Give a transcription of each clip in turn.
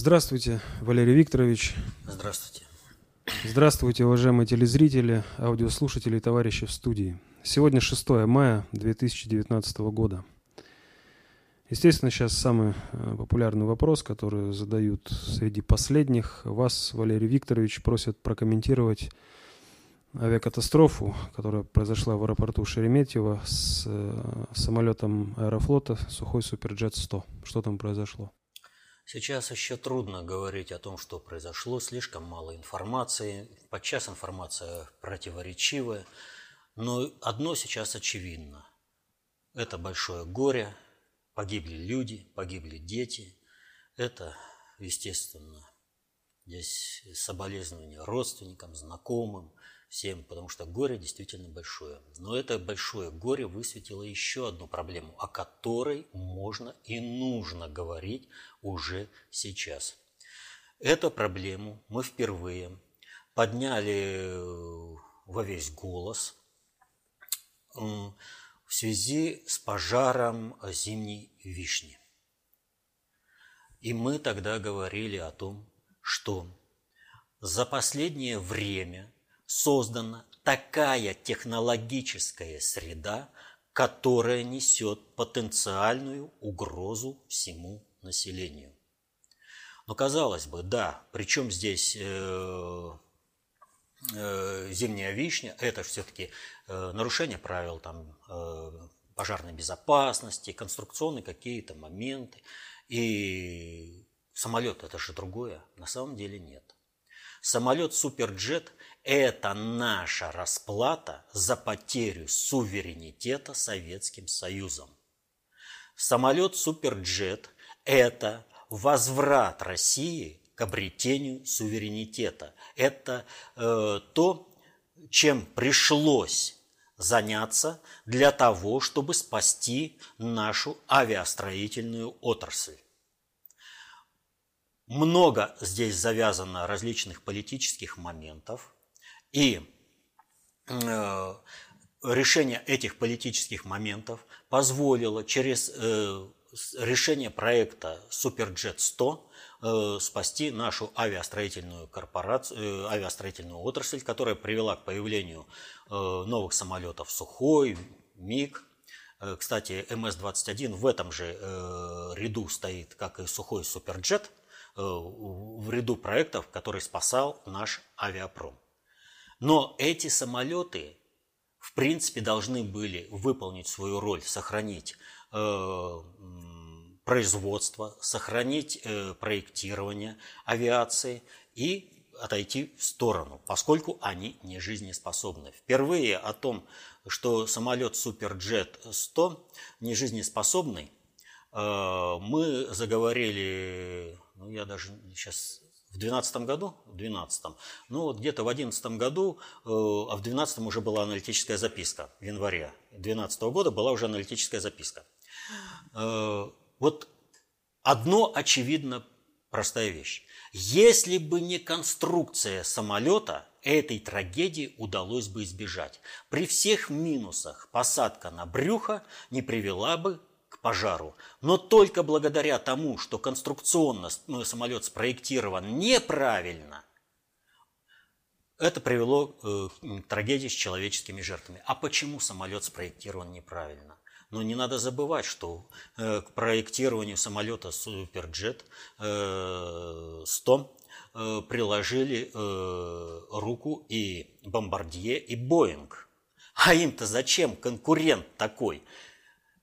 Здравствуйте, Валерий Викторович. Здравствуйте. Здравствуйте, уважаемые телезрители, аудиослушатели и товарищи в студии. Сегодня 6 мая 2019 года. Естественно, сейчас самый э, популярный вопрос, который задают среди последних. Вас, Валерий Викторович, просят прокомментировать авиакатастрофу, которая произошла в аэропорту Шереметьево с э, самолетом аэрофлота Сухой Суперджет-100. Что там произошло? Сейчас еще трудно говорить о том, что произошло, слишком мало информации, подчас информация противоречивая, но одно сейчас очевидно. Это большое горе – Погибли люди, погибли дети. Это, естественно, здесь соболезнования родственникам, знакомым, всем, потому что горе действительно большое. Но это большое горе высветило еще одну проблему, о которой можно и нужно говорить уже сейчас. Эту проблему мы впервые подняли во весь голос в связи с пожаром зимней вишни. И мы тогда говорили о том, что за последнее время создана такая технологическая среда, которая несет потенциальную угрозу всему населению. Но казалось бы, да, причем здесь э, э, зимняя вишня, это все-таки э, нарушение правил там, э, пожарной безопасности, конструкционные какие-то моменты. И самолет это же другое. На самом деле нет. Самолет Суперджет – это наша расплата за потерю суверенитета Советским Союзом. Самолет Суперджет – это возврат России к обретению суверенитета. Это э, то, чем пришлось заняться для того, чтобы спасти нашу авиастроительную отрасль. Много здесь завязано различных политических моментов, и э, решение этих политических моментов позволило через э, решение проекта Суперджет 100 Э, спасти нашу авиастроительную корпорацию, э, авиастроительную отрасль, которая привела к появлению э, новых самолетов Сухой, МиГ. Кстати, МС-21 в этом же ряду стоит, как и Сухой Суперджет, в ряду проектов, который спасал наш авиапром. Но эти самолеты, в принципе, должны были выполнить свою роль, сохранить производства, сохранить э, проектирование авиации и отойти в сторону, поскольку они не жизнеспособны. Впервые о том, что самолет Суперджет 100 не жизнеспособный, э, мы заговорили, ну я даже сейчас в 2012 году, в 12 ну вот где-то в 2011 году, э, а в 2012 уже была аналитическая записка, в январе 2012 года была уже аналитическая записка. Вот одно очевидно простая вещь. Если бы не конструкция самолета, этой трагедии удалось бы избежать. При всех минусах посадка на брюхо не привела бы пожару. Но только благодаря тому, что конструкционно ну, самолет спроектирован неправильно, это привело э, к трагедии с человеческими жертвами. А почему самолет спроектирован неправильно? Но не надо забывать, что э, к проектированию самолета Суперджет 100 э, приложили руку и Бомбардье, и Боинг. А им-то зачем конкурент такой?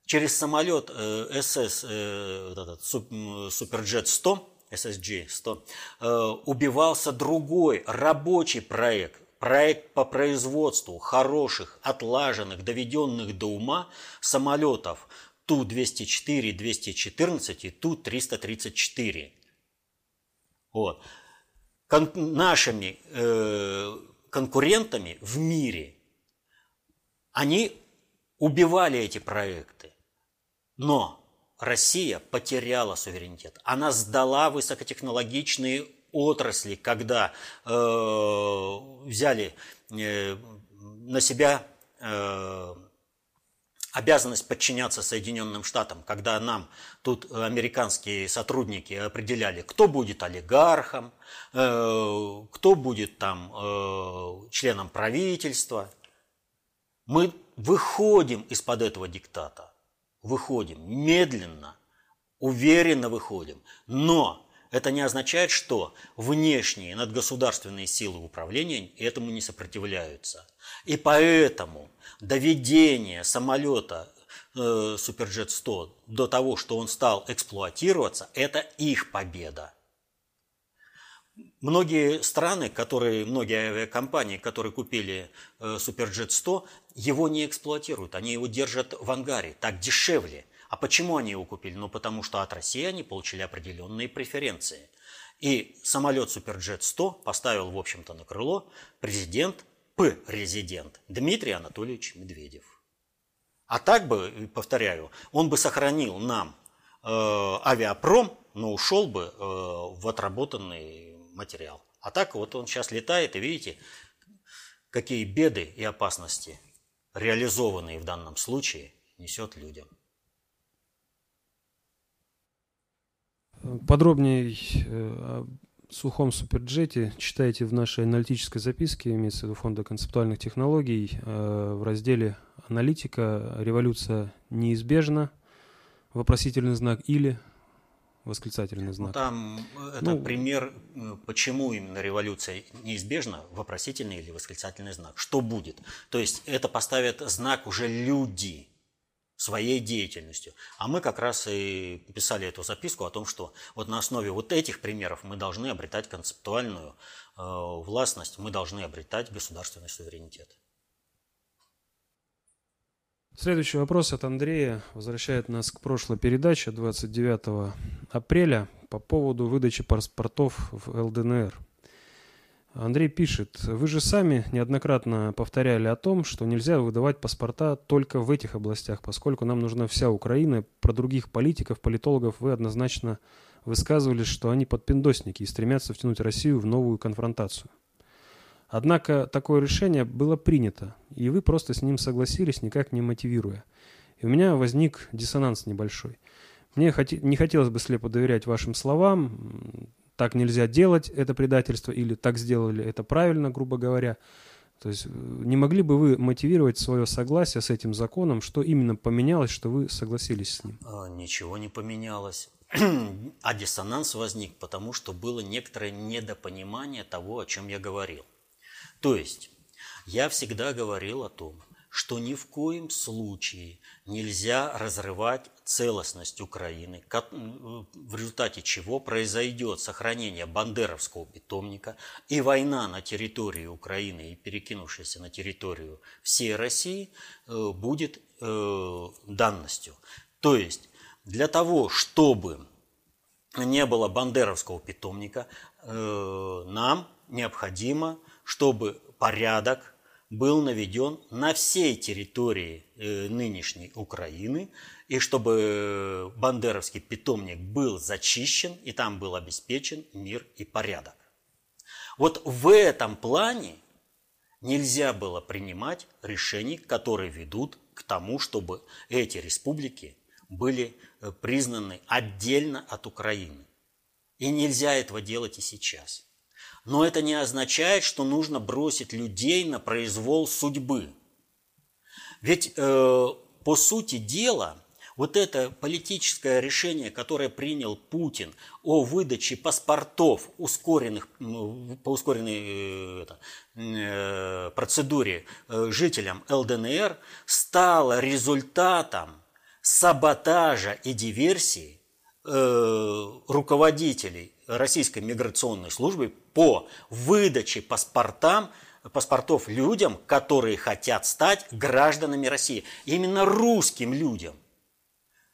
Через самолет СС, этот, Суперджет 100, SSG 100, убивался другой рабочий проект проект по производству хороших, отлаженных, доведенных до ума самолетов Ту-204, 214 и Ту-334. Вот. Кон нашими э, конкурентами в мире они убивали эти проекты. Но Россия потеряла суверенитет. Она сдала высокотехнологичные отрасли, когда э, взяли э, на себя э, обязанность подчиняться Соединенным Штатам, когда нам тут американские сотрудники определяли, кто будет олигархом, э, кто будет там э, членом правительства. Мы выходим из-под этого диктата, выходим медленно, уверенно выходим, но это не означает, что внешние надгосударственные силы управления этому не сопротивляются. И поэтому доведение самолета э, Суперджет-100 до того, что он стал эксплуатироваться, это их победа. Многие страны, которые, многие авиакомпании, которые купили э, Суперджет-100, его не эксплуатируют, они его держат в ангаре, так дешевле – а почему они его купили? Ну, потому что от России они получили определенные преференции. И самолет Суперджет-100 поставил, в общем-то, на крыло президент, П-резидент Дмитрий Анатольевич Медведев. А так бы, повторяю, он бы сохранил нам э, авиапром, но ушел бы э, в отработанный материал. А так вот он сейчас летает, и видите, какие беды и опасности, реализованные в данном случае, несет людям. Подробнее э, о сухом суперджете читайте в нашей аналитической записке, имеется в виду Фонда концептуальных технологий, э, в разделе «Аналитика. Революция неизбежна», вопросительный знак или восклицательный знак. Ну, там э, это ну, пример, почему именно революция неизбежна, вопросительный или восклицательный знак. Что будет? То есть это поставят знак уже люди, своей деятельностью. А мы как раз и писали эту записку о том, что вот на основе вот этих примеров мы должны обретать концептуальную э, властность, мы должны обретать государственный суверенитет. Следующий вопрос от Андрея возвращает нас к прошлой передаче 29 апреля по поводу выдачи паспортов в ЛДНР. Андрей пишет, вы же сами неоднократно повторяли о том, что нельзя выдавать паспорта только в этих областях, поскольку нам нужна вся Украина. Про других политиков, политологов вы однозначно высказывались, что они подпиндосники и стремятся втянуть Россию в новую конфронтацию. Однако такое решение было принято, и вы просто с ним согласились, никак не мотивируя. И у меня возник диссонанс небольшой. Мне не хотелось бы слепо доверять вашим словам, так нельзя делать, это предательство, или так сделали, это правильно, грубо говоря. То есть э, не могли бы вы мотивировать свое согласие с этим законом, что именно поменялось, что вы согласились с ним? А, ничего не поменялось. а диссонанс возник, потому что было некоторое недопонимание того, о чем я говорил. То есть я всегда говорил о том, что ни в коем случае нельзя разрывать целостность Украины, в результате чего произойдет сохранение бандеровского питомника и война на территории Украины и перекинувшаяся на территорию всей России э, будет э, данностью. То есть для того, чтобы не было бандеровского питомника, э, нам необходимо, чтобы порядок был наведен на всей территории э, нынешней Украины, и чтобы бандеровский питомник был зачищен, и там был обеспечен мир и порядок. Вот в этом плане нельзя было принимать решений, которые ведут к тому, чтобы эти республики были э, признаны отдельно от Украины. И нельзя этого делать и сейчас. Но это не означает, что нужно бросить людей на произвол судьбы. Ведь э, по сути дела, вот это политическое решение, которое принял Путин о выдаче паспортов ускоренных, по ускоренной э, это, э, процедуре э, жителям ЛДНР, стало результатом саботажа и диверсии руководителей российской миграционной службы по выдаче паспортам, паспортов людям, которые хотят стать гражданами России. Именно русским людям.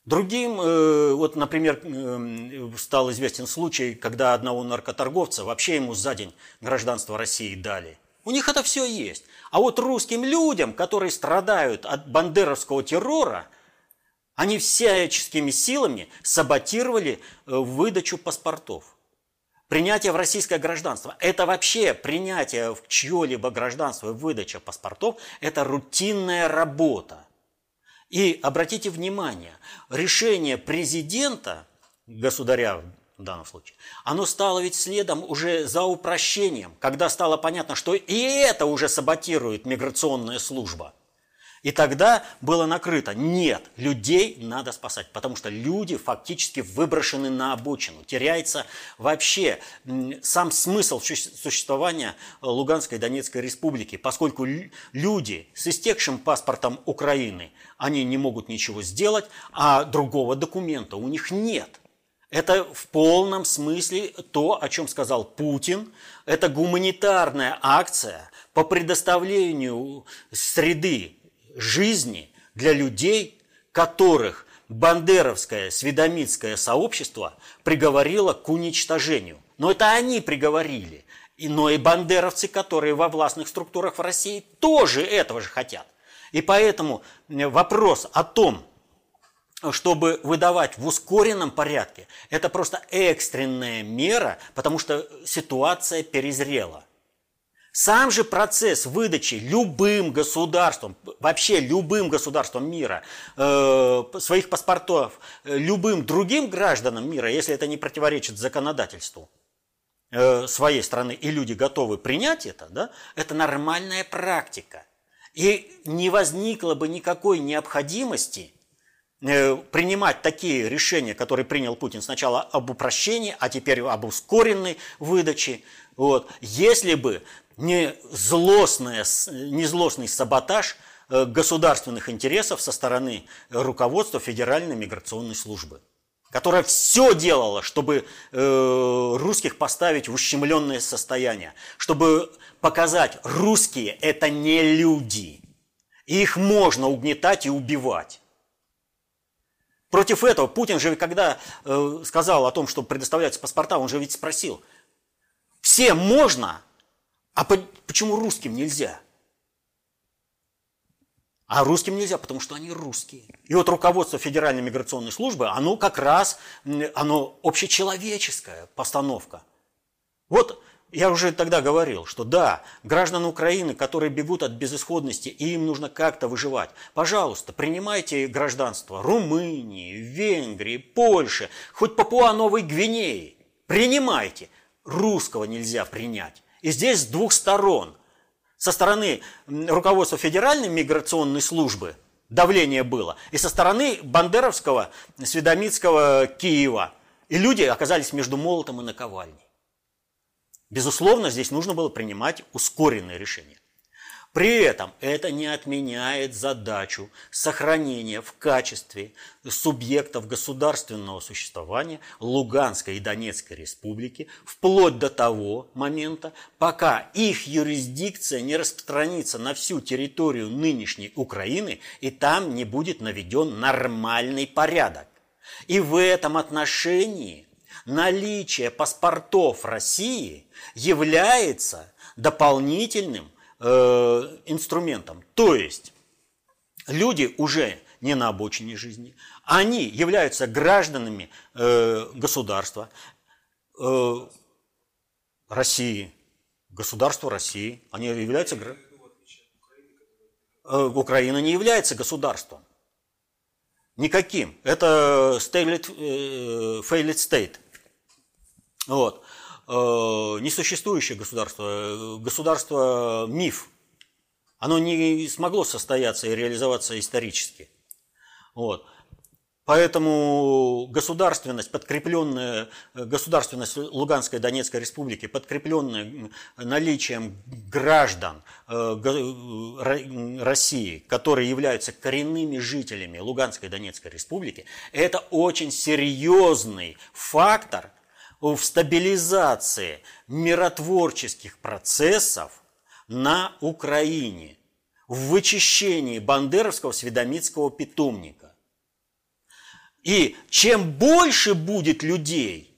Другим, э, вот, например, э, стал известен случай, когда одного наркоторговца вообще ему за день гражданство России дали. У них это все есть. А вот русским людям, которые страдают от бандеровского террора, они всяческими силами саботировали э, выдачу паспортов. Принятие в российское гражданство – это вообще принятие в чье-либо гражданство и выдача паспортов – это рутинная работа. И обратите внимание, решение президента, государя в данном случае, оно стало ведь следом уже за упрощением, когда стало понятно, что и это уже саботирует миграционная служба – и тогда было накрыто, нет, людей надо спасать, потому что люди фактически выброшены на обочину. Теряется вообще сам смысл существования Луганской и Донецкой республики, поскольку люди с истекшим паспортом Украины, они не могут ничего сделать, а другого документа у них нет. Это в полном смысле то, о чем сказал Путин. Это гуманитарная акция по предоставлению среды жизни для людей, которых бандеровское сведомитское сообщество приговорило к уничтожению. Но это они приговорили. Но и бандеровцы, которые во властных структурах в России, тоже этого же хотят. И поэтому вопрос о том, чтобы выдавать в ускоренном порядке, это просто экстренная мера, потому что ситуация перезрела. Сам же процесс выдачи любым государством, вообще любым государством мира, э, своих паспортов, э, любым другим гражданам мира, если это не противоречит законодательству э, своей страны, и люди готовы принять это, да, это нормальная практика. И не возникло бы никакой необходимости э, принимать такие решения, которые принял Путин сначала об упрощении, а теперь об ускоренной выдаче, вот, если бы не, злостное, не злостный саботаж э, государственных интересов со стороны руководства Федеральной миграционной службы, которая все делала, чтобы э, русских поставить в ущемленное состояние, чтобы показать, русские – это не люди, их можно угнетать и убивать. Против этого Путин же, когда э, сказал о том, что предоставляются паспорта, он же ведь спросил, всем можно, а почему русским нельзя? А русским нельзя, потому что они русские. И вот руководство Федеральной миграционной службы, оно как раз, оно общечеловеческая постановка. Вот я уже тогда говорил, что да, граждан Украины, которые бегут от безысходности, и им нужно как-то выживать, пожалуйста, принимайте гражданство Румынии, Венгрии, Польши, хоть Папуа-Новой Гвинеи. Принимайте. Русского нельзя принять. И здесь с двух сторон. Со стороны руководства Федеральной миграционной службы давление было, и со стороны Бандеровского, Сведомитского Киева. И люди оказались между молотом и наковальней. Безусловно, здесь нужно было принимать ускоренные решения. При этом это не отменяет задачу сохранения в качестве субъектов государственного существования Луганской и Донецкой республики вплоть до того момента, пока их юрисдикция не распространится на всю территорию нынешней Украины и там не будет наведен нормальный порядок. И в этом отношении наличие паспортов России является дополнительным Э, инструментом. То есть люди уже не на обочине жизни, они являются гражданами э, государства э, России, государства России. Они являются Украина не является государством. Никаким. Это failed state. Вот. Э, несуществующее государство, э, государство миф. Оно не смогло состояться и реализоваться исторически. Вот. Поэтому государственность, подкрепленная, государственность Луганской и Донецкой республики, подкрепленная наличием граждан э, России, которые являются коренными жителями Луганской и Донецкой республики, это очень серьезный фактор – в стабилизации миротворческих процессов на Украине, в вычищении бандеровского сведомитского питомника. И чем больше будет людей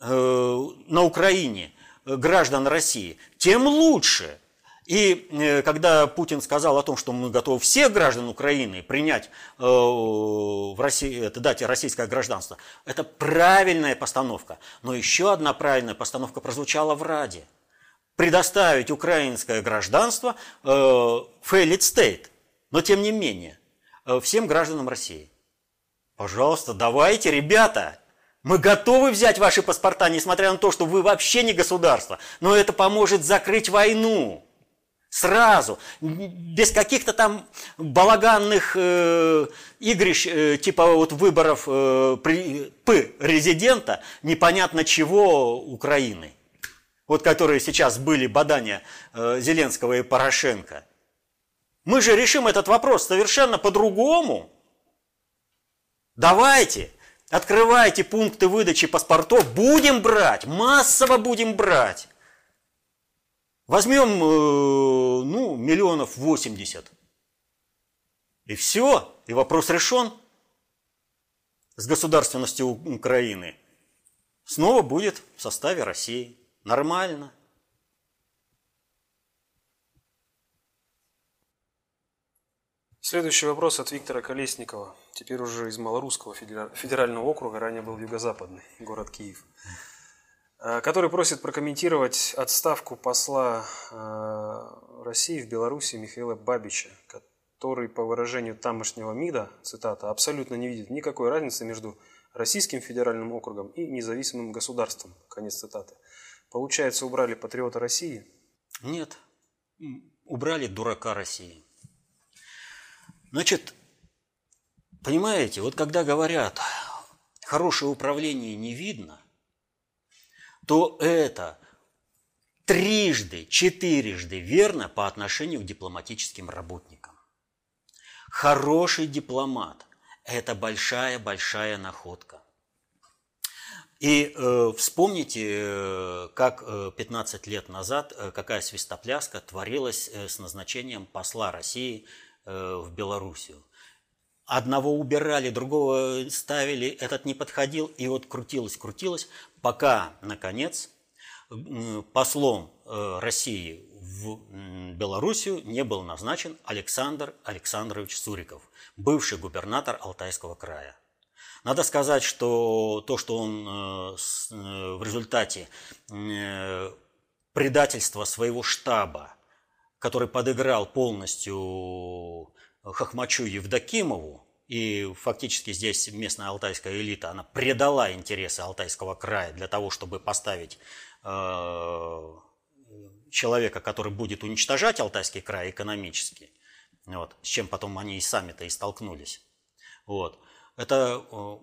э, на Украине, э, граждан России, тем лучше – и э, когда Путин сказал о том, что мы готовы всех граждан Украины принять э, в России, дать российское гражданство, это правильная постановка. Но еще одна правильная постановка прозвучала в Раде. Предоставить украинское гражданство э, failed state. Но тем не менее, всем гражданам России. Пожалуйста, давайте, ребята, мы готовы взять ваши паспорта, несмотря на то, что вы вообще не государство. Но это поможет закрыть войну. Сразу, без каких-то там балаганных э, игрищ, э, типа вот выборов э, при, П резидента, непонятно чего Украины. Вот которые сейчас были бадания э, Зеленского и Порошенко. Мы же решим этот вопрос совершенно по-другому. Давайте, открывайте пункты выдачи паспортов, будем брать, массово будем брать. Возьмем, э, ну, миллионов 80. И все, и вопрос решен с государственностью Украины. Снова будет в составе России. Нормально. Следующий вопрос от Виктора Колесникова, теперь уже из Малорусского федерального округа, ранее был юго-западный, город Киев. Э, который просит прокомментировать отставку посла э, России в Беларуси Михаила Бабича, который, по выражению тамошнего МИДа, цитата, абсолютно не видит никакой разницы между Российским федеральным округом и независимым государством. Конец цитаты. Получается, убрали патриота России? Нет, убрали дурака России. Значит, понимаете, вот когда говорят, хорошее управление не видно – то это трижды, четырежды верно по отношению к дипломатическим работникам. Хороший дипломат – это большая-большая находка. И э, вспомните, э, как э, 15 лет назад, э, какая свистопляска творилась э, с назначением посла России э, в Белоруссию. Одного убирали, другого ставили, этот не подходил, и вот крутилось, крутилось, пока, наконец, послом э, России в Белоруссию не был назначен Александр Александрович Суриков, бывший губернатор Алтайского края. Надо сказать, что то, что он э, э, в результате предательства своего штаба, который подыграл полностью Хохмачу Евдокимову, и фактически здесь местная алтайская элита, она предала интересы Алтайского края для того, чтобы поставить э, человека, который будет уничтожать Алтайский край экономически, вот, с чем потом они и сами-то и столкнулись. Вот. Это э,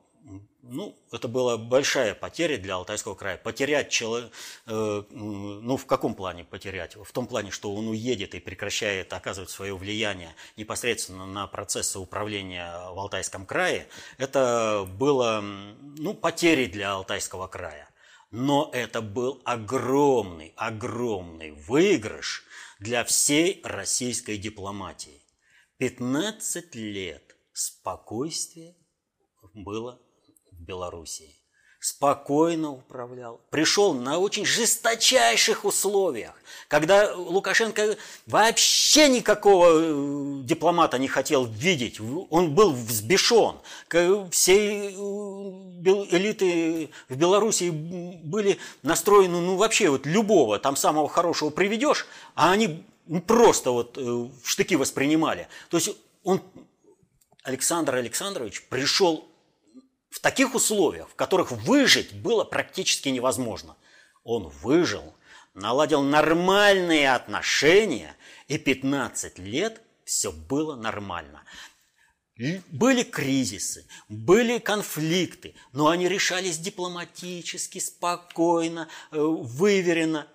ну, это была большая потеря для Алтайского края. Потерять человека, э, ну, в каком плане потерять? В том плане, что он уедет и прекращает оказывать свое влияние непосредственно на процессы управления в Алтайском крае. Это было, ну, потерей для Алтайского края. Но это был огромный, огромный выигрыш для всей российской дипломатии. 15 лет спокойствия было Белоруссии. Спокойно управлял. Пришел на очень жесточайших условиях, когда Лукашенко вообще никакого э, дипломата не хотел видеть. Он был взбешен. Все э, элиты в Белоруссии были настроены, ну вообще вот любого, там самого хорошего приведешь, а они просто вот э, в штыки воспринимали. То есть он, Александр Александрович, пришел в таких условиях, в которых выжить было практически невозможно. Он выжил, наладил нормальные отношения, и 15 лет все было нормально. Были кризисы, были конфликты, но они решались дипломатически, спокойно, э, выверенно,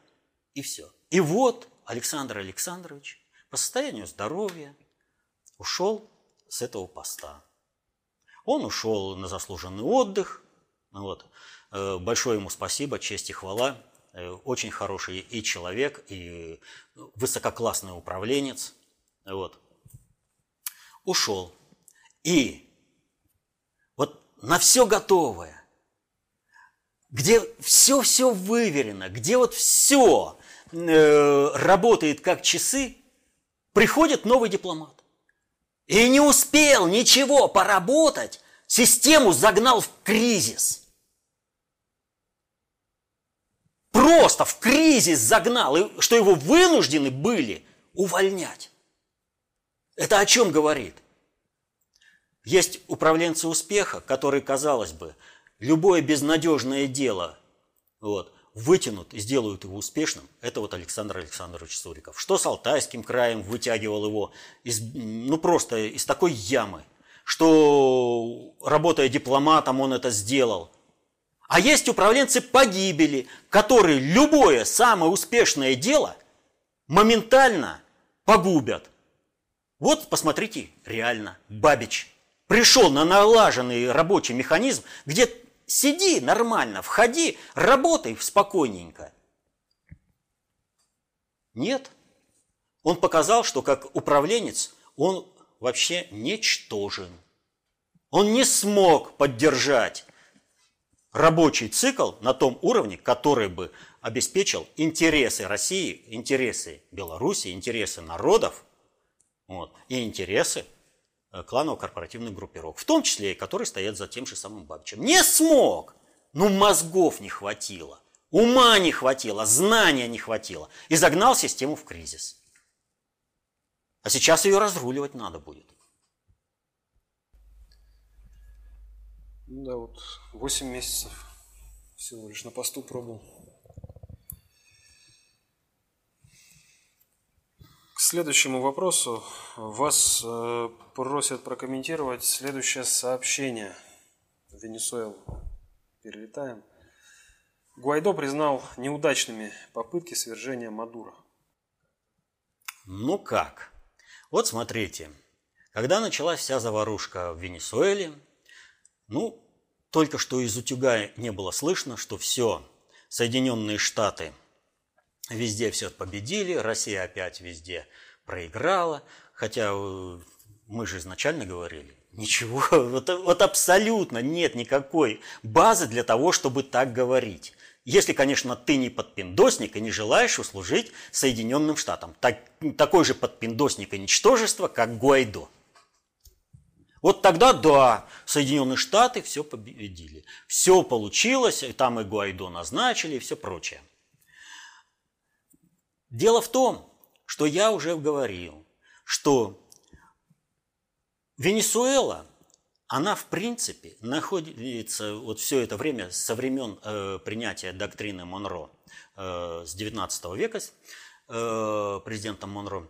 и все. И вот Александр Александрович по состоянию здоровья ушел с этого поста. Он ушел на заслуженный отдых. Вот. Э, большое ему спасибо, честь и хвала. Э, очень хороший и человек, и высококлассный управленец. Вот. Ушел. И вот на все готовое, где все-все выверено, где вот все э, работает как часы, приходит новый дипломат. И не успел ничего поработать, систему загнал в кризис. Просто в кризис загнал, и что его вынуждены были увольнять. Это о чем говорит? Есть управленцы успеха, которые, казалось бы, любое безнадежное дело вот, вытянут и сделают его успешным. Это вот Александр Александрович Суриков. Что с Алтайским краем вытягивал его из, ну просто из такой ямы, что работая дипломатом он это сделал. А есть управленцы погибели, которые любое самое успешное дело моментально погубят. Вот посмотрите, реально, Бабич пришел на налаженный рабочий механизм, где сиди нормально, входи, работай спокойненько. Нет. Он показал, что как управленец он вообще ничтожен. Он не смог поддержать рабочий цикл на том уровне, который бы обеспечил интересы России, интересы Беларуси, интересы народов вот, и интересы кланово-корпоративных группировок, в том числе и которые стоят за тем же самым Бабичем. Не смог! Ну, мозгов не хватило, ума не хватило, знания не хватило. И загнал систему в кризис. А сейчас ее разруливать надо будет. Да, вот 8 месяцев всего лишь на посту пробовал. Следующему вопросу. Вас э, просят прокомментировать следующее сообщение. В Венесуэлу перелетаем. Гуайдо признал неудачными попытки свержения Мадура. Ну как? Вот смотрите. Когда началась вся заварушка в Венесуэле, ну, только что из утюга не было слышно, что все, Соединенные Штаты везде все победили, Россия опять везде проиграла, хотя э, мы же изначально говорили, ничего, вот, вот абсолютно нет никакой базы для того, чтобы так говорить. Если, конечно, ты не подпиндосник и не желаешь услужить Соединенным Штатам. Так, такой же подпиндосник и ничтожество, как Гуайдо. Вот тогда, да, Соединенные Штаты все победили. Все получилось, и там и Гуайдо назначили, и все прочее. Дело в том, что я уже говорил, что Венесуэла, она в принципе находится вот все это время со времен э, принятия доктрины Монро э, с 19 века э, президентом Монро,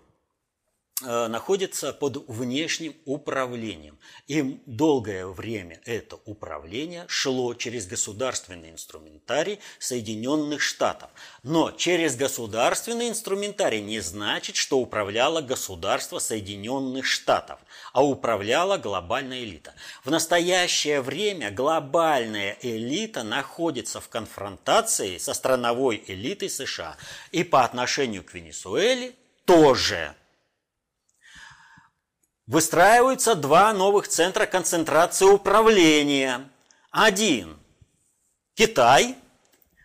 находится под внешним управлением. И долгое время это управление шло через государственный инструментарий Соединенных Штатов. Но через государственный инструментарий не значит, что управляло государство Соединенных Штатов, а управляла глобальная элита. В настоящее время глобальная элита находится в конфронтации со страновой элитой США. И по отношению к Венесуэле тоже – Выстраиваются два новых центра концентрации управления. Один – Китай,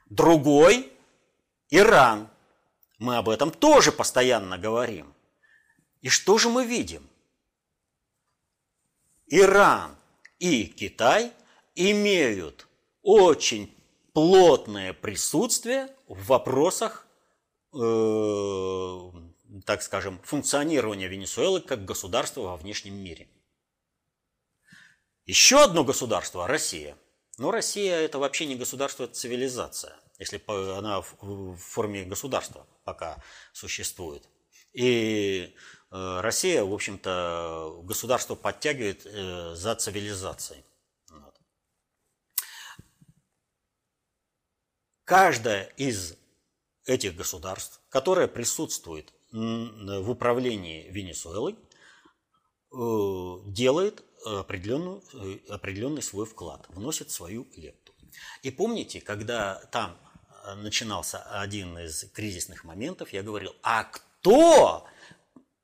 другой – Иран. Мы об этом тоже постоянно говорим. И что же мы видим? Иран и Китай имеют очень плотное присутствие в вопросах э, так скажем, функционирования Венесуэлы как государства во внешнем мире. Еще одно государство – Россия. Но Россия – это вообще не государство, это цивилизация, если она в форме государства пока существует. И э, Россия, в общем-то, государство подтягивает э, за цивилизацией. Каждое из этих государств, которое присутствует в управлении Венесуэлой э, делает определенную, э, определенный свой вклад, вносит свою лепту. И помните, когда там э, начинался один из кризисных моментов, я говорил, а кто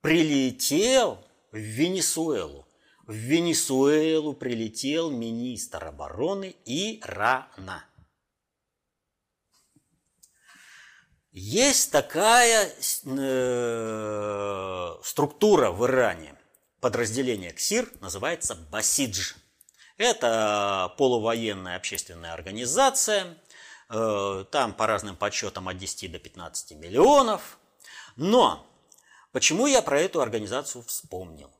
прилетел в Венесуэлу? В Венесуэлу прилетел министр обороны Ирана. Есть такая э, структура в Иране, подразделение КСИР, называется Басидж. Это полувоенная общественная организация, э, там по разным подсчетам от 10 до 15 миллионов. Но почему я про эту организацию вспомнил?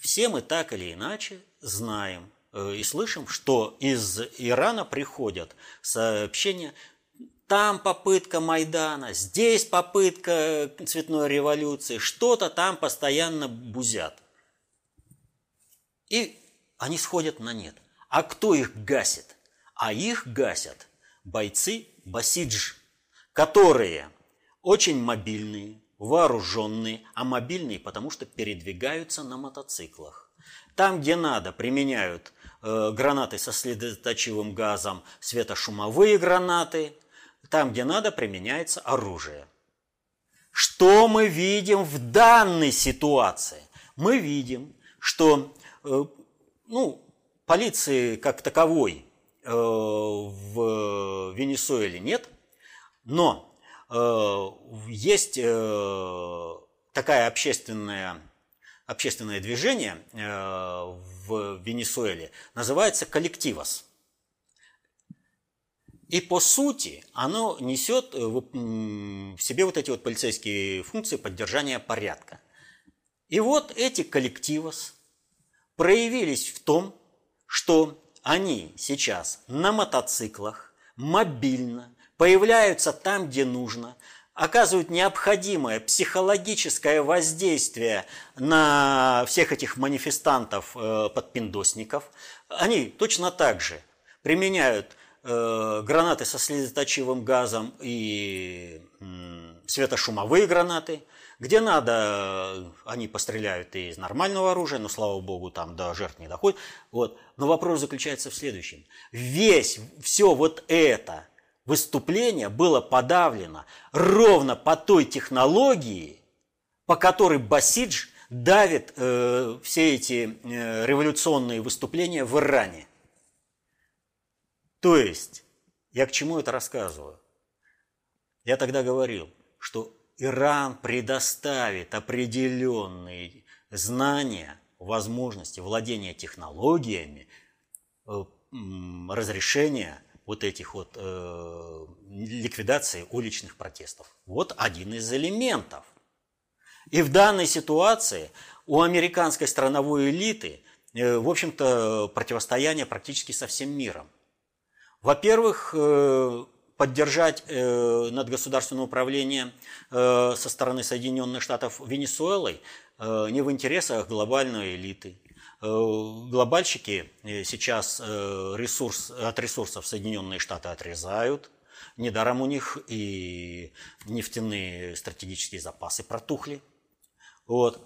все мы так или иначе знаем э, и слышим, что из Ирана приходят сообщения, там попытка Майдана, здесь попытка цветной революции, что-то там постоянно бузят. И они сходят на нет. А кто их гасит? А их гасят бойцы Басидж, которые очень мобильные, вооруженные, а мобильные, потому что передвигаются на мотоциклах. Там, где надо, применяют э, гранаты со следоточивым газом, светошумовые гранаты – там, где надо, применяется оружие. Что мы видим в данной ситуации? Мы видим, что э, ну, полиции как таковой э, в Венесуэле нет, но э, есть такая общественная общественное движение в Венесуэле, называется коллективос. И по сути оно несет э, в себе вот эти вот полицейские функции поддержания порядка. И вот эти коллективы проявились в том, что они сейчас на мотоциклах, мобильно, появляются там, где нужно, оказывают необходимое психологическое воздействие на всех этих манифестантов, э. Они точно так же применяют гранаты со слезоточивым газом и светошумовые гранаты. Где надо, они постреляют из нормального оружия, но, слава богу, там до жертв не доходит. Вот. Но вопрос заключается в следующем. Весь, все вот это выступление было подавлено ровно по той технологии, по которой Басидж давит э, все эти э, революционные выступления в Иране. То есть, я к чему это рассказываю? Я тогда говорил, что Иран предоставит определенные знания, возможности владения технологиями, э, разрешения вот этих вот э, ликвидации уличных протестов. Вот один из элементов. И в данной ситуации у американской страновой элиты, э, в общем-то, противостояние практически со всем миром. Во-первых, э, поддержать э, надгосударственное управление э, со стороны Соединенных Штатов Венесуэлой не в интересах глобальной элиты. Глобальщики сейчас ресурс, от ресурсов Соединенные Штаты отрезают. Недаром у них и нефтяные стратегические запасы протухли. Вот.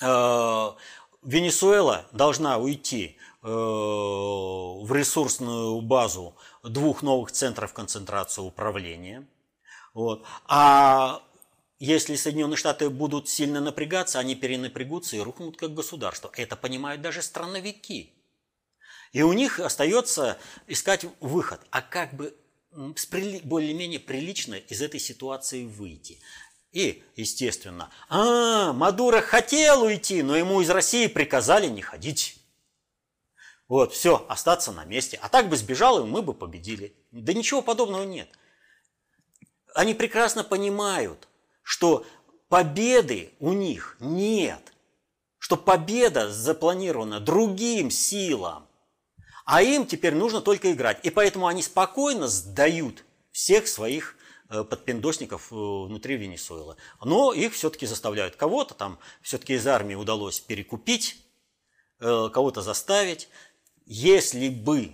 Венесуэла должна уйти в ресурсную базу двух новых центров концентрации управления. Вот. А если Соединенные Штаты будут сильно напрягаться, они перенапрягутся и рухнут как государство. Это понимают даже страновики. И у них остается искать выход. А как бы более-менее прилично из этой ситуации выйти? И, естественно, а, Мадуро хотел уйти, но ему из России приказали не ходить. Вот, все, остаться на месте. А так бы сбежал, и мы бы победили. Да ничего подобного нет. Они прекрасно понимают, что победы у них нет. Что победа запланирована другим силам. А им теперь нужно только играть. И поэтому они спокойно сдают всех своих э, подпиндосников э, внутри Венесуэлы. Но их все-таки заставляют. Кого-то там все-таки из армии удалось перекупить, э, кого-то заставить. Если бы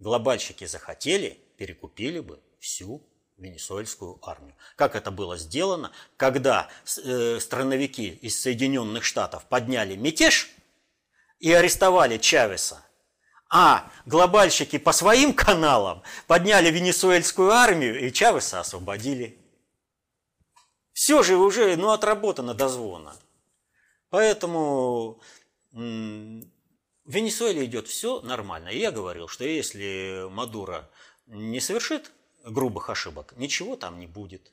глобальщики захотели, перекупили бы всю венесуэльскую армию. Как это было сделано, когда э, страновики из Соединенных Штатов подняли мятеж и арестовали Чавеса, а глобальщики по своим каналам подняли венесуэльскую армию и Чавеса освободили. Все же уже ну, отработано до звона. Поэтому в Венесуэле идет все нормально. И я говорил, что если Мадуро не совершит грубых ошибок, ничего там не будет.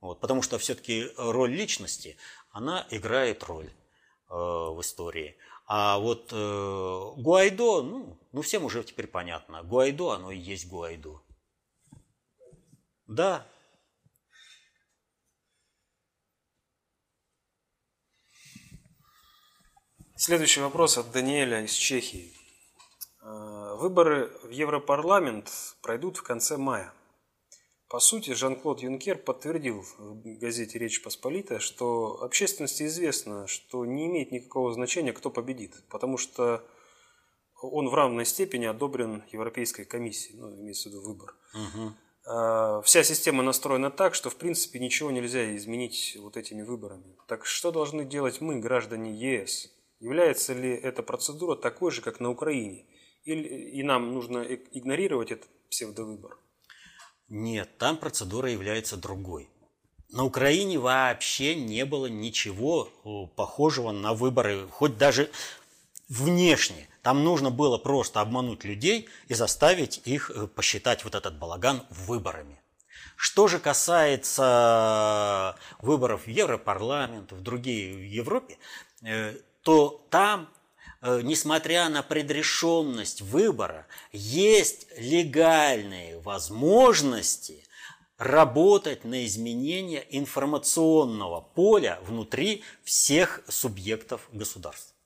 Вот, потому что все-таки роль личности, она играет роль э, в истории. А вот э, Гуайдо, ну, ну, всем уже теперь понятно. Гуайдо, оно и есть Гуайдо. Да, Следующий вопрос от Даниэля из Чехии. Э, выборы в Европарламент пройдут в конце мая. По сути, Жан-Клод Юнкер подтвердил в газете «Речь Посполитая», что общественности известно, что не имеет никакого значения, кто победит, потому что он в равной степени одобрен Европейской комиссией, ну, имеется в виду выбор. Угу. Вся система настроена так, что в принципе ничего нельзя изменить вот этими выборами. Так что должны делать мы, граждане ЕС? Является ли эта процедура такой же, как на Украине? Или, и нам нужно игнорировать этот псевдовыбор? Нет, там процедура является другой. На Украине вообще не было ничего похожего на выборы, хоть даже внешне. Там нужно было просто обмануть людей и заставить их э, посчитать вот этот балаган выборами. Что же касается выборов в Европарламент, в другие в Европе, э, то там Э, несмотря на предрешенность выбора, есть легальные возможности работать на изменение информационного поля внутри всех субъектов государства.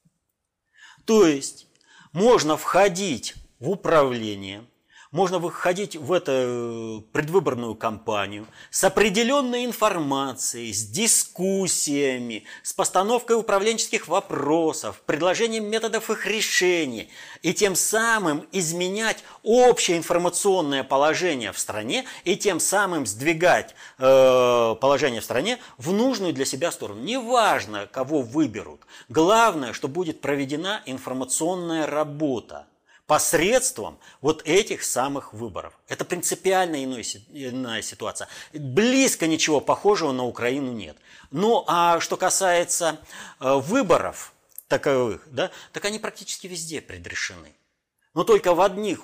То есть можно входить в управление, можно выходить в эту э, предвыборную кампанию с определенной информацией, с дискуссиями, с постановкой управленческих вопросов, предложением методов их решения, и тем самым изменять общее информационное положение в стране, и тем самым сдвигать э, положение в стране в нужную для себя сторону. Неважно, кого выберут. Главное, что будет проведена информационная работа посредством вот этих самых выборов. Это принципиально иная ситуация. Близко ничего похожего на Украину нет. Ну, а что касается э, выборов таковых, да, так они практически везде предрешены. Но только в одних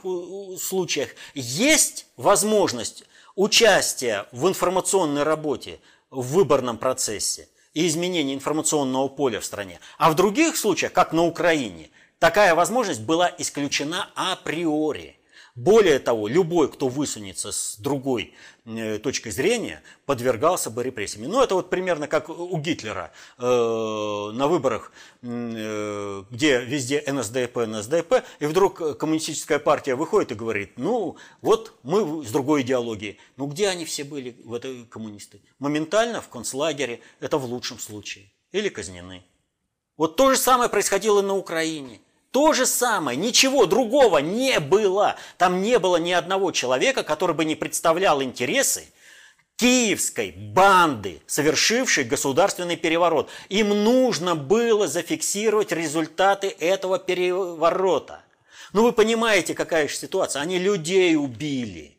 случаях есть возможность участия в информационной работе в выборном процессе и изменения информационного поля в стране. А в других случаях, как на Украине, Такая возможность была исключена априори. Более того, любой, кто высунется с другой э, точки зрения, подвергался бы репрессиям. Ну, это вот примерно как у Гитлера э, на выборах, э, где везде НСДП, НСДП, и вдруг коммунистическая партия выходит и говорит, ну, вот мы с другой идеологией. Ну, где они все были, в этой коммунисты? Моментально в концлагере, это в лучшем случае, или казнены. Вот то же самое происходило на Украине. То же самое, ничего другого не было. Там не было ни одного человека, который бы не представлял интересы киевской банды, совершившей государственный переворот. Им нужно было зафиксировать результаты этого переворота. Ну вы понимаете, какая же ситуация. Они людей убили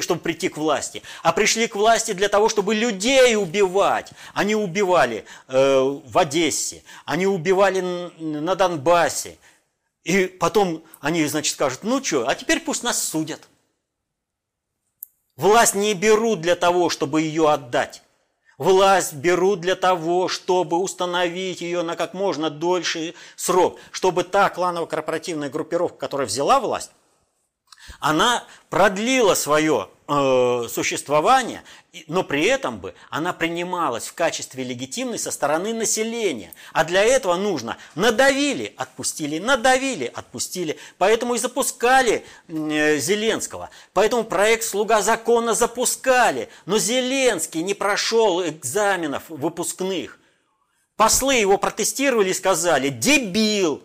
чтобы прийти к власти, а пришли к власти для того, чтобы людей убивать. Они убивали э, в Одессе, они убивали на Донбассе. И потом они, значит, скажут, ну что, а теперь пусть нас судят. Власть не берут для того, чтобы ее отдать. Власть берут для того, чтобы установить ее на как можно дольший срок, чтобы та кланово-корпоративная группировка, которая взяла власть, она продлила свое э, существование, но при этом бы она принималась в качестве легитимной со стороны населения. А для этого нужно надавили, отпустили, надавили, отпустили. Поэтому и запускали э, Зеленского. Поэтому проект «Слуга закона» запускали. Но Зеленский не прошел экзаменов выпускных. Послы его протестировали и сказали «дебил»,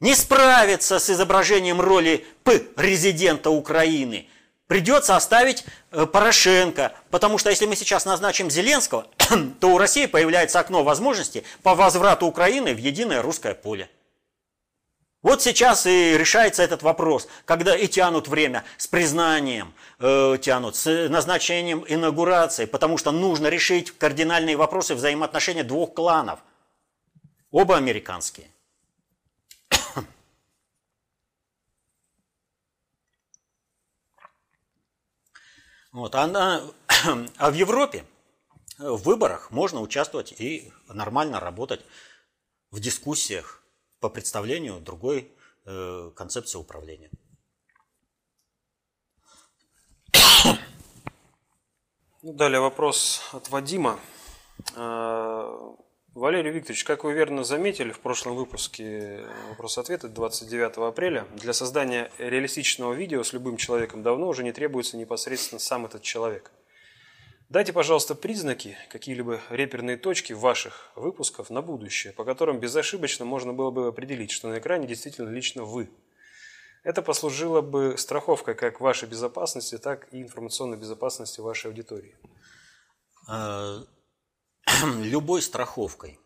не справится с изображением роли П резидента Украины, придется оставить э, Порошенко, потому что если мы сейчас назначим Зеленского, то у России появляется окно возможности по возврату Украины в единое русское поле. Вот сейчас и решается этот вопрос, когда и тянут время с признанием, э, тянут, с назначением инаугурации, потому что нужно решить кардинальные вопросы взаимоотношения двух кланов. Оба американские. Вот, а, а в Европе в выборах можно участвовать и нормально работать в дискуссиях по представлению другой э, концепции управления. Ну, далее вопрос от Вадима. Валерий Викторович, как вы верно заметили в прошлом выпуске вопрос-ответа 29 апреля, для создания реалистичного видео с любым человеком давно уже не требуется непосредственно сам этот человек. Дайте, пожалуйста, признаки, какие-либо реперные точки ваших выпусков на будущее, по которым безошибочно можно было бы определить, что на экране действительно лично вы. Это послужило бы страховкой как вашей безопасности, так и информационной безопасности вашей аудитории. Любой страховкой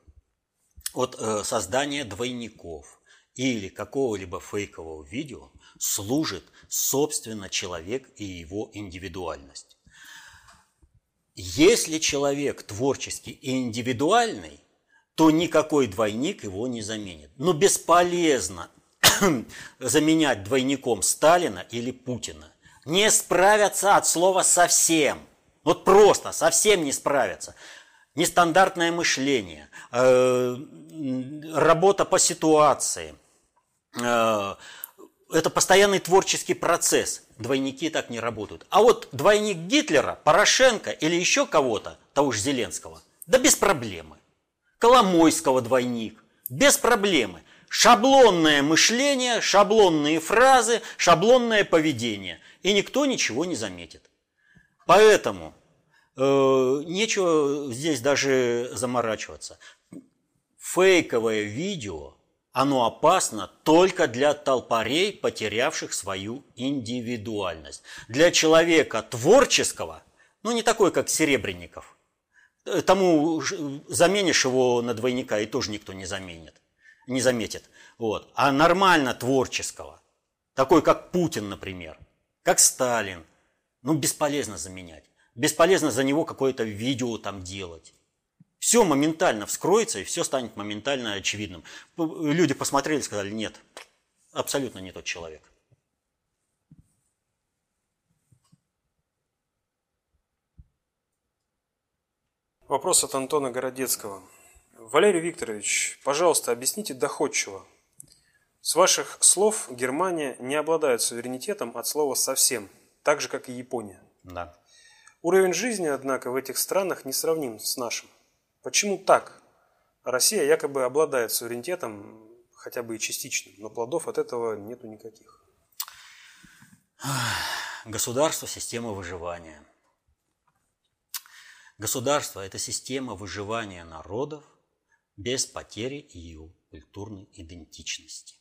от э, создания двойников или какого-либо фейкового видео служит, собственно, человек и его индивидуальность. Если человек творческий и индивидуальный, то никакой двойник его не заменит. Но бесполезно заменять двойником Сталина или Путина. Не справятся от слова совсем. Вот просто совсем не справятся нестандартное мышление, э, работа по ситуации. Э, это постоянный творческий процесс. Двойники так не работают. А вот двойник Гитлера, Порошенко или еще кого-то, того же Зеленского, да без проблемы. Коломойского двойник, без проблемы. Шаблонное мышление, шаблонные фразы, шаблонное поведение. И никто ничего не заметит. Поэтому нечего здесь даже заморачиваться. Фейковое видео, оно опасно только для толпарей, потерявших свою индивидуальность. Для человека творческого, ну не такой, как Серебренников, э, тому заменишь его на двойника, и тоже никто не заменит, не заметит. Вот. А нормально творческого, такой, как Путин, например, как Сталин, ну бесполезно заменять. Бесполезно за него какое-то видео там делать. Все моментально вскроется, и все станет моментально очевидным. Люди посмотрели и сказали, нет, абсолютно не тот человек. Вопрос от Антона Городецкого. Валерий Викторович, пожалуйста, объясните доходчиво. С ваших слов Германия не обладает суверенитетом от слова «совсем», так же, как и Япония. Да. Уровень жизни, однако, в этих странах не сравним с нашим. Почему так? Россия якобы обладает суверенитетом, хотя бы и частичным, но плодов от этого нету никаких. Государство – система выживания. Государство – это система выживания народов без потери ее культурной идентичности.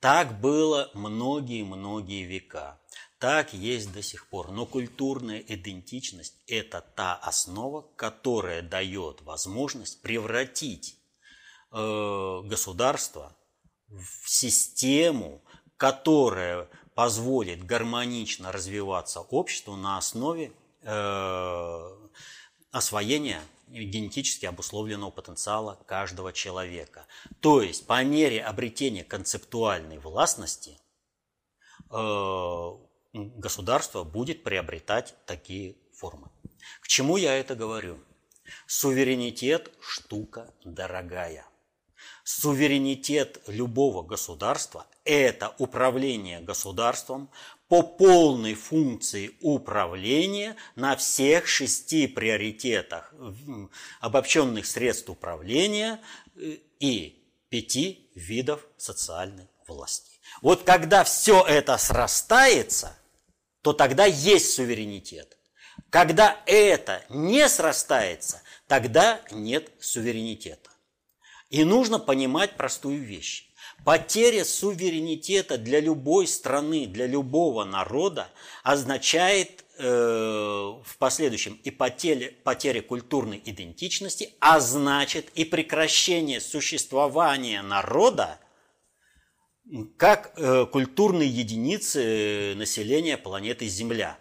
Так было многие-многие века. Так есть до сих пор. Но культурная идентичность – это та основа, которая дает возможность превратить э, государство в систему, которая позволит гармонично развиваться обществу на основе э, освоения генетически обусловленного потенциала каждого человека. То есть по мере обретения концептуальной властности э, государство будет приобретать такие формы. К чему я это говорю? Суверенитет – штука дорогая. Суверенитет любого государства – это управление государством по полной функции управления на всех шести приоритетах обобщенных средств управления э, и пяти видов социальной власти. Вот когда все это срастается, то тогда есть суверенитет. Когда это не срастается, тогда нет суверенитета. И нужно понимать простую вещь. Потеря суверенитета для любой страны, для любого народа означает э, в последующем и потеря, потеря культурной идентичности, а значит и прекращение существования народа как э, культурной единицы населения планеты Земля.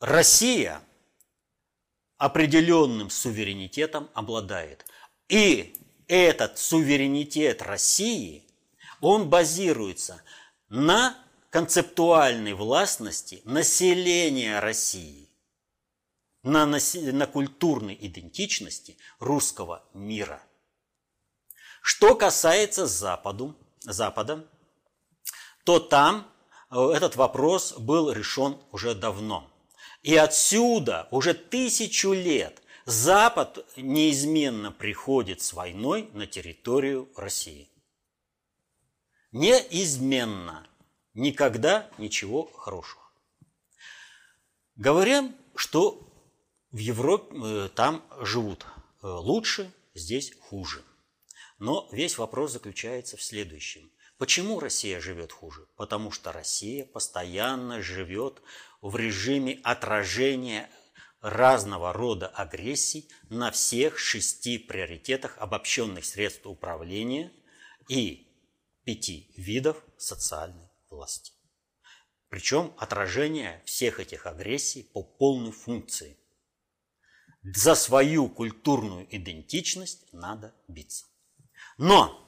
Россия определенным суверенитетом обладает. И этот суверенитет России, он базируется на концептуальной властности населения России, на, на культурной идентичности русского мира. Что касается Западу, Запада, то там э, этот вопрос был решен уже давно. И отсюда уже тысячу лет Запад неизменно приходит с войной на территорию России. Неизменно. Никогда ничего хорошего. Говорим, что в Европе э, там живут э, лучше, здесь хуже. Но весь вопрос заключается в следующем. Почему Россия живет хуже? Потому что Россия постоянно живет в режиме отражения разного рода агрессий на всех шести приоритетах обобщенных средств управления и пяти видов социальной власти. Причем отражение всех этих агрессий по полной функции. За свою культурную идентичность надо биться. Но,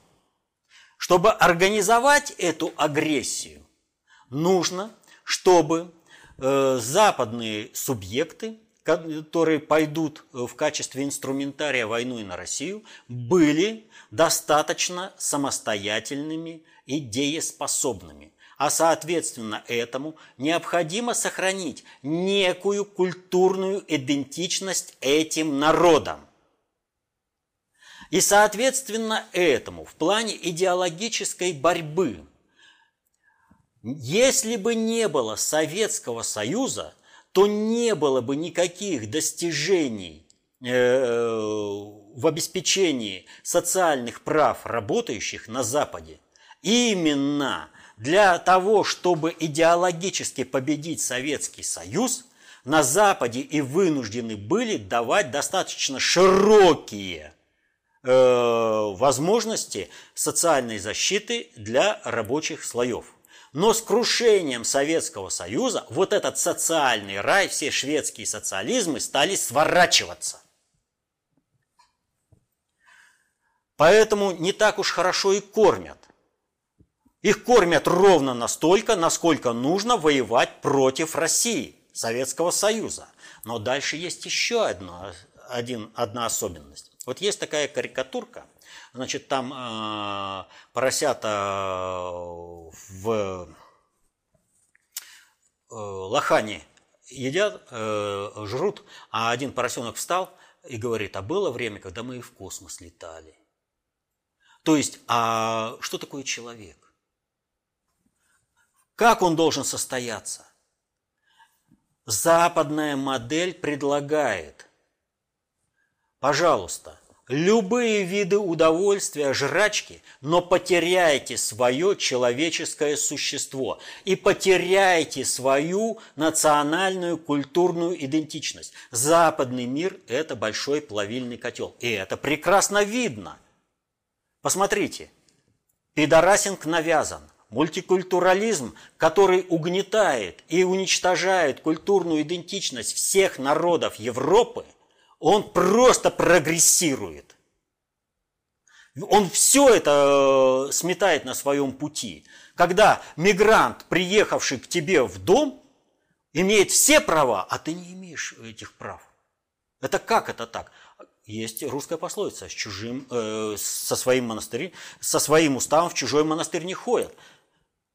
чтобы организовать эту агрессию, нужно, чтобы э, западные субъекты, которые пойдут в качестве инструментария войны на Россию, были достаточно самостоятельными и дееспособными. А соответственно этому необходимо сохранить некую культурную идентичность этим народам. И соответственно этому в плане идеологической борьбы, если бы не было Советского Союза, то не было бы никаких достижений э, в обеспечении социальных прав работающих на Западе. Именно для того, чтобы идеологически победить Советский Союз, на Западе и вынуждены были давать достаточно широкие возможности социальной защиты для рабочих слоев. Но с крушением Советского Союза вот этот социальный рай, все шведские социализмы стали сворачиваться. Поэтому не так уж хорошо и кормят. Их кормят ровно настолько, насколько нужно воевать против России, Советского Союза. Но дальше есть еще одна, один, одна особенность. Вот есть такая карикатурка, значит, там э, поросята в э, лохане едят, э, жрут, а один поросенок встал и говорит, а было время, когда мы и в космос летали. То есть, а что такое человек? Как он должен состояться? Западная модель предлагает, пожалуйста, любые виды удовольствия, жрачки, но потеряйте свое человеческое существо и потеряйте свою национальную культурную идентичность. Западный мир – это большой плавильный котел. И это прекрасно видно. Посмотрите, пидорасинг навязан – Мультикультурализм, который угнетает и уничтожает культурную идентичность всех народов Европы, он просто прогрессирует. Он все это э, сметает на своем пути. Когда мигрант, приехавший к тебе в дом, имеет все права, а ты не имеешь этих прав. Это как это так? Есть русская пословица: с чужим, э, со своим монастырем, со своим уставом в чужой монастырь не ходят.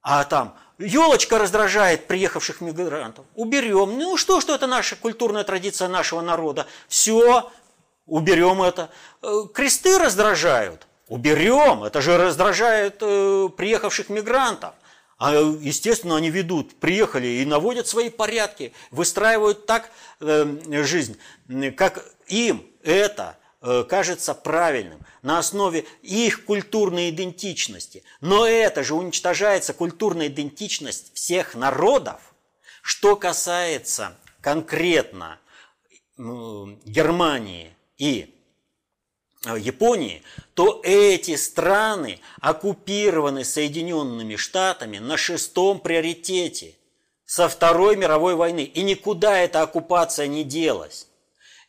А там елочка раздражает приехавших мигрантов. Уберем. Ну что, что это наша культурная традиция нашего народа. Все, уберем это. Э, кресты раздражают. Уберем. Это же раздражает э, приехавших мигрантов. А, естественно, они ведут, приехали и наводят свои порядки, выстраивают так э, жизнь, как им это кажется правильным на основе их культурной идентичности. Но это же уничтожается культурная идентичность всех народов. Что касается конкретно Германии и э, Японии, то эти страны оккупированы Соединенными Штатами на шестом приоритете со Второй мировой войны. И никуда эта оккупация не делась.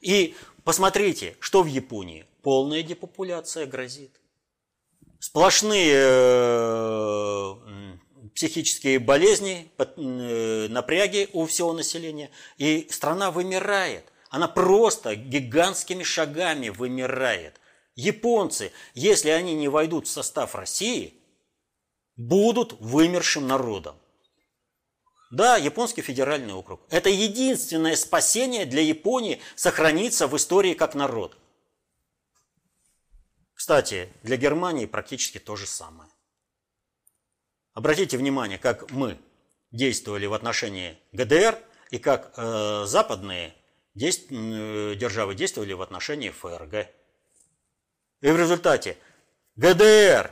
И Посмотрите, что в Японии. Полная депопуляция грозит. Сплошные э, психические болезни, э, напряги у всего населения. И страна вымирает. Она просто гигантскими шагами вымирает. Японцы, если они не войдут в состав России, будут вымершим народом. Да, японский федеральный округ. Это единственное спасение для Японии сохраниться в истории как народ. Кстати, для Германии практически то же самое. Обратите внимание, как мы действовали в отношении ГДР и как э, западные действ... э, державы действовали в отношении ФРГ. И в результате ГДР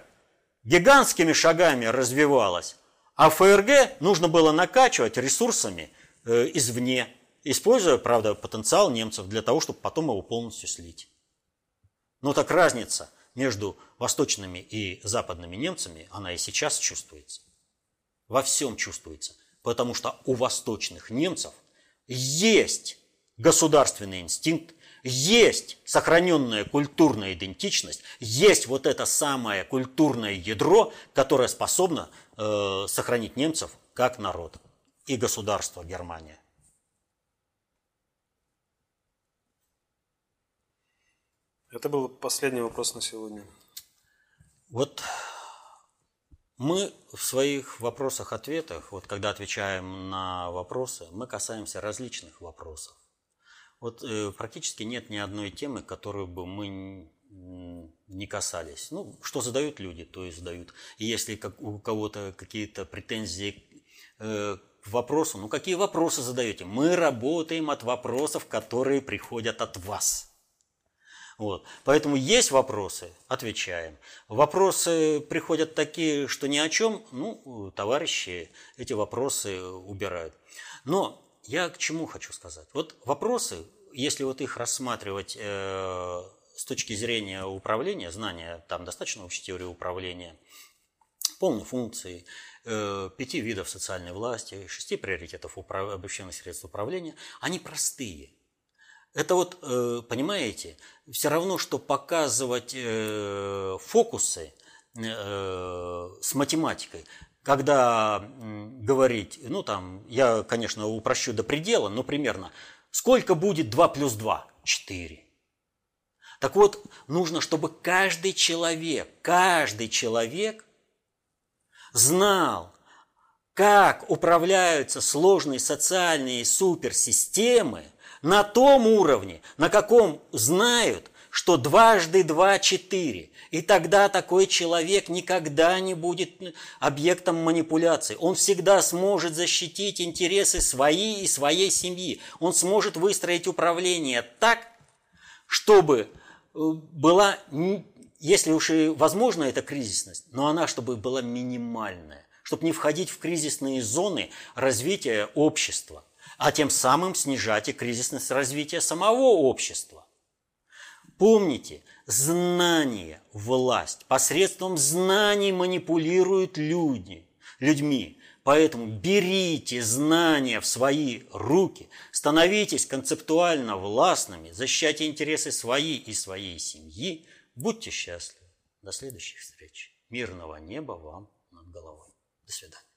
гигантскими шагами развивалась, а ФРГ нужно было накачивать ресурсами э, извне, используя, правда, потенциал немцев для того, чтобы потом его полностью слить. Но так разница между восточными и западными немцами, она и сейчас чувствуется. Во всем чувствуется. Потому что у восточных немцев есть государственный инстинкт, есть сохраненная культурная идентичность, есть вот это самое культурное ядро, которое способно э, сохранить немцев как народ и государство Германия. Это был последний вопрос на сегодня. Вот мы в своих вопросах-ответах, вот когда отвечаем на вопросы, мы касаемся различных вопросов. Вот э, практически нет ни одной темы, которую бы мы не касались. Ну, что задают люди, то и задают. И если как, у кого-то какие-то претензии э, к вопросу, ну какие вопросы задаете? Мы работаем от вопросов, которые приходят от вас. Вот. Поэтому есть вопросы, отвечаем. Вопросы приходят такие, что ни о чем, ну, товарищи эти вопросы убирают. Но я к чему хочу сказать? Вот вопросы, если вот их рассматривать э, с точки зрения управления, знания, там достаточно общей теории управления, полной функции, э, пяти видов социальной власти, шести приоритетов управ... обобщенных средств управления, они простые – это вот, э, понимаете, все равно, что показывать э, фокусы с математикой, когда говорить, ну там, я, конечно, упрощу до предела, но примерно, сколько будет 2 плюс 2? 4. Так вот, нужно, чтобы каждый человек, каждый человек знал, как управляются сложные социальные суперсистемы – на том уровне, на каком знают, что дважды два – четыре. И тогда такой человек никогда не будет объектом манипуляции. Он всегда сможет защитить интересы свои и своей семьи. Он сможет выстроить управление так, чтобы была, если уж и возможна эта кризисность, но она чтобы была минимальная, чтобы не входить в кризисные зоны развития общества а тем самым снижать и кризисность развития самого общества. Помните, знание, власть, посредством знаний манипулируют люди, людьми. Поэтому берите знания в свои руки, становитесь концептуально властными, защищайте интересы свои и своей семьи. Будьте счастливы. До следующих встреч. Мирного неба вам над головой. До свидания.